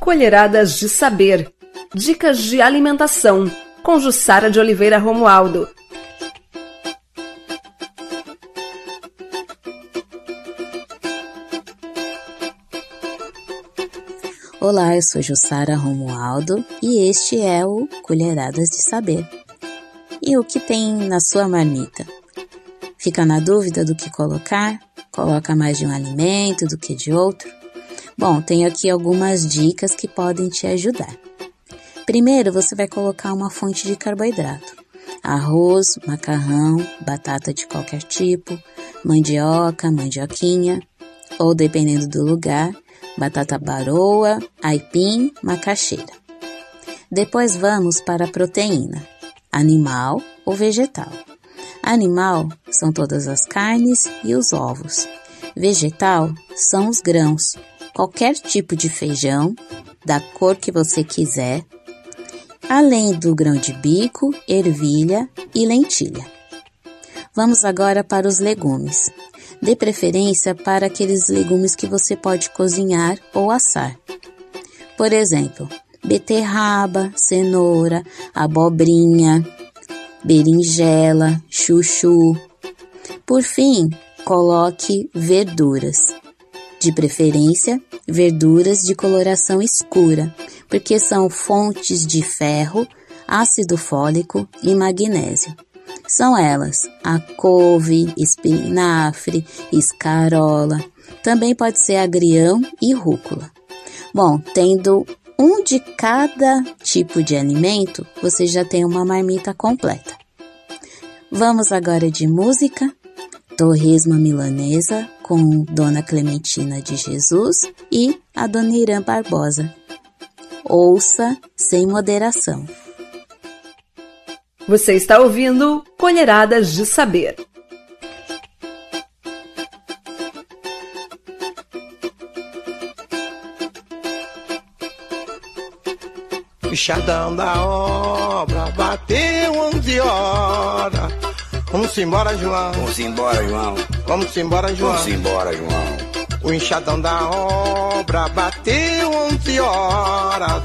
Colheradas de Saber. Dicas de alimentação. Com Jussara de Oliveira Romualdo. Olá, eu sou Jussara Romualdo e este é o Colheradas de Saber. E o que tem na sua marmita? Fica na dúvida do que colocar? Coloca mais de um alimento do que de outro? Bom, tenho aqui algumas dicas que podem te ajudar. Primeiro, você vai colocar uma fonte de carboidrato: arroz, macarrão, batata de qualquer tipo, mandioca, mandioquinha, ou dependendo do lugar, batata baroa, aipim, macaxeira. Depois vamos para a proteína, animal ou vegetal. Animal são todas as carnes e os ovos. Vegetal são os grãos, qualquer tipo de feijão, da cor que você quiser, além do grão de bico, ervilha e lentilha. Vamos agora para os legumes. Dê preferência para aqueles legumes que você pode cozinhar ou assar. Por exemplo, beterraba, cenoura, abobrinha, berinjela, chuchu. Por fim, coloque verduras de preferência verduras de coloração escura, porque são fontes de ferro, ácido fólico e magnésio. São elas a couve, espinafre, escarola, também pode ser agrião e rúcula. Bom, tendo um de cada tipo de alimento, você já tem uma marmita completa. Vamos agora de música Torresma Milanesa com Dona Clementina de Jesus e a Dona Irã Barbosa. Ouça sem moderação. Você está ouvindo Colheradas de Saber. Bichadão da obra, bateu 11 horas. Vamos embora, João. Vamos embora, João. Vamos embora, João. Vamos embora, João. O enxadão da obra bateu 11 horas.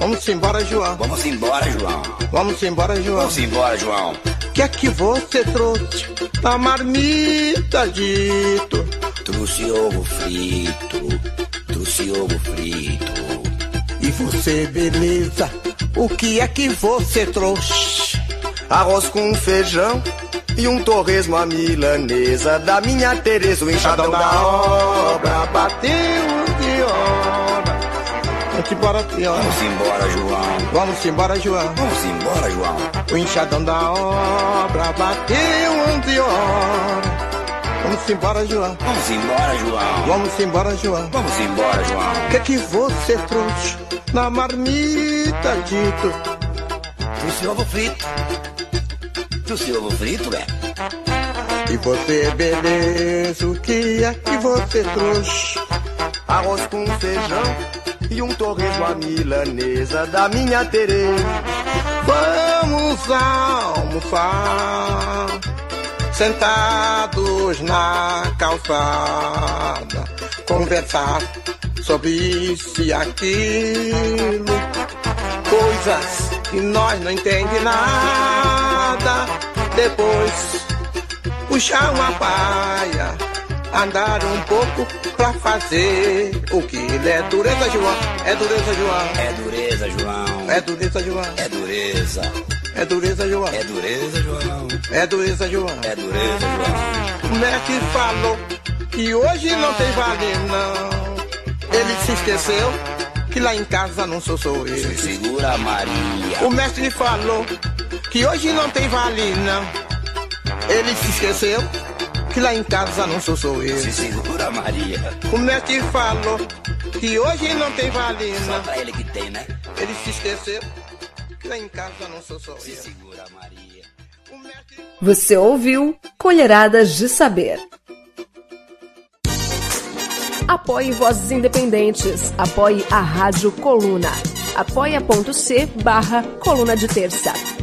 Vamos embora, João. Vamos embora, João. Vamos embora, João. Vamos embora, João. O que é que você trouxe da marmita, dito? Trouxe ovo frito. Trouxe ovo frito. E você, beleza? O que é que você trouxe? Arroz com feijão e um torresmo à milanesa da minha Tereza, o enxadão da obra bateu de hora. Vamos embora, senhora. Vamos embora, João. Vamos embora, João. Vamos embora, João. O enxadão da obra bateu de hora. Vamos embora, João. Vamos embora, João. Vamos embora, João. Vamos embora, João. O que é que você trouxe na marmita, dito? Trouxe ovo frito seu ovo frito, é? E você, beleza, o que é que você trouxe? Arroz com feijão e um torresmo à milanesa da minha Tereza. Vamos almoçar, sentados na calçada, conversar sobre isso e aquilo, coisas que nós não entendemos nada. Depois puxar uma paia, andar um pouco pra fazer o que é dureza, João. É dureza, João. É dureza, João. É dureza, João. É dureza. É dureza, João. É dureza, João. É dureza, João. É dureza, João. O mestre falou que hoje não tem vale, não. Ele se esqueceu que lá em casa não sou sou eu. Se segura, Maria. O mestre falou que hoje não tem vale, não. Ele se esqueceu que lá em casa não sou sou eu. Se segura, Maria. O mestre falou que hoje não tem vale, Só pra ele que tem, né? Ele se esqueceu que lá em casa não sou sou Se eu. segura, Maria. O mestre Você ouviu Colheradas de Saber. Apoie Vozes Independentes. Apoie a Rádio Coluna. apoia.c barra Coluna de Terça.